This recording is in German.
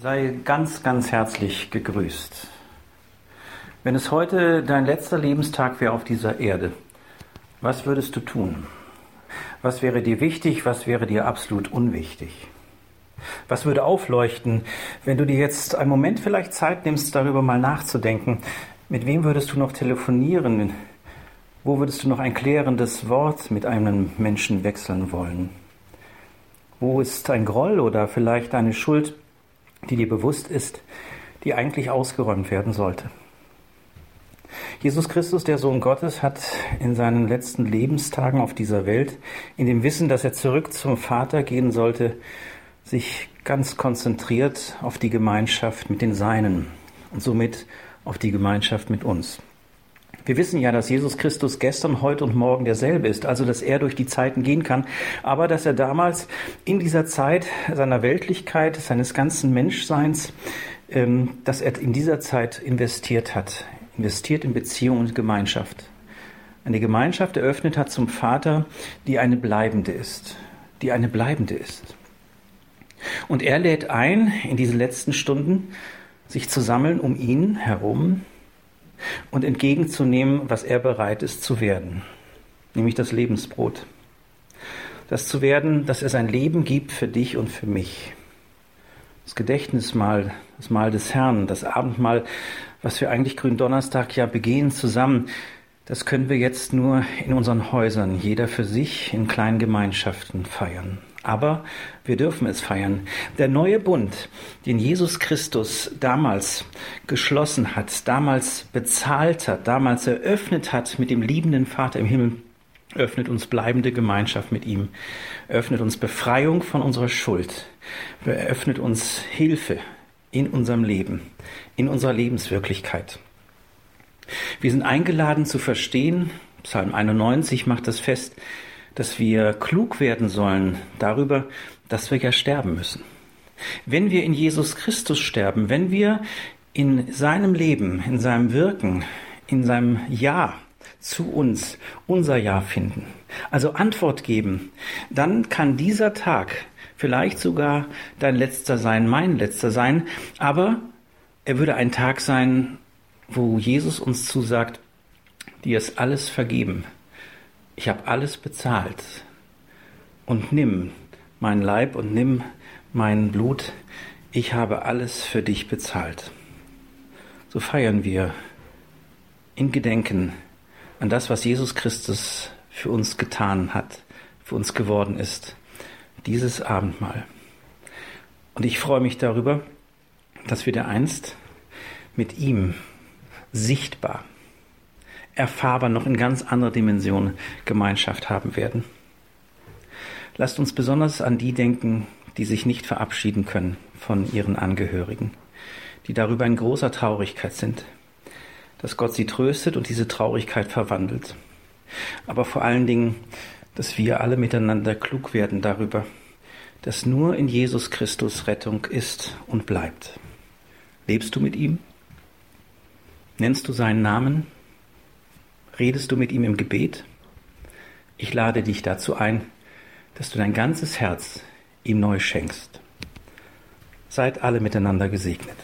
Sei ganz, ganz herzlich gegrüßt. Wenn es heute dein letzter Lebenstag wäre auf dieser Erde, was würdest du tun? Was wäre dir wichtig, was wäre dir absolut unwichtig? Was würde aufleuchten, wenn du dir jetzt einen Moment vielleicht Zeit nimmst, darüber mal nachzudenken? Mit wem würdest du noch telefonieren? Wo würdest du noch ein klärendes Wort mit einem Menschen wechseln wollen? Wo ist ein Groll oder vielleicht eine Schuld, die dir bewusst ist, die eigentlich ausgeräumt werden sollte. Jesus Christus, der Sohn Gottes, hat in seinen letzten Lebenstagen auf dieser Welt, in dem Wissen, dass er zurück zum Vater gehen sollte, sich ganz konzentriert auf die Gemeinschaft mit den Seinen und somit auf die Gemeinschaft mit uns. Wir wissen ja, dass Jesus Christus gestern, heute und morgen derselbe ist, also dass er durch die Zeiten gehen kann, aber dass er damals in dieser Zeit seiner Weltlichkeit, seines ganzen Menschseins, ähm, dass er in dieser Zeit investiert hat, investiert in Beziehung und Gemeinschaft. Eine Gemeinschaft eröffnet hat zum Vater, die eine bleibende ist, die eine bleibende ist. Und er lädt ein, in diesen letzten Stunden sich zu sammeln um ihn herum, und entgegenzunehmen, was er bereit ist zu werden, nämlich das Lebensbrot. Das zu werden, dass er sein Leben gibt für dich und für mich. Das Gedächtnismahl, das Mahl des Herrn, das Abendmahl, was wir eigentlich Gründonnerstag ja begehen zusammen, das können wir jetzt nur in unseren Häusern, jeder für sich, in kleinen Gemeinschaften feiern. Aber wir dürfen es feiern. Der neue Bund, den Jesus Christus damals geschlossen hat, damals bezahlt hat, damals eröffnet hat mit dem liebenden Vater im Himmel, öffnet uns bleibende Gemeinschaft mit ihm, öffnet uns Befreiung von unserer Schuld, eröffnet uns Hilfe in unserem Leben, in unserer Lebenswirklichkeit. Wir sind eingeladen zu verstehen, Psalm 91 macht das fest, dass wir klug werden sollen darüber, dass wir ja sterben müssen. Wenn wir in Jesus Christus sterben, wenn wir in seinem Leben, in seinem Wirken, in seinem Ja zu uns unser Ja finden, also Antwort geben, dann kann dieser Tag vielleicht sogar dein letzter sein, mein letzter sein, aber er würde ein Tag sein, wo Jesus uns zusagt, dir ist alles vergeben ich habe alles bezahlt und nimm mein Leib und nimm mein Blut, ich habe alles für dich bezahlt. So feiern wir in Gedenken an das, was Jesus Christus für uns getan hat, für uns geworden ist, dieses Abendmahl. Und ich freue mich darüber, dass wir der einst mit ihm sichtbar erfahrbar noch in ganz anderer Dimension Gemeinschaft haben werden. Lasst uns besonders an die denken, die sich nicht verabschieden können von ihren Angehörigen, die darüber in großer Traurigkeit sind, dass Gott sie tröstet und diese Traurigkeit verwandelt. Aber vor allen Dingen, dass wir alle miteinander klug werden darüber, dass nur in Jesus Christus Rettung ist und bleibt. Lebst du mit ihm? Nennst du seinen Namen? Redest du mit ihm im Gebet? Ich lade dich dazu ein, dass du dein ganzes Herz ihm neu schenkst. Seid alle miteinander gesegnet.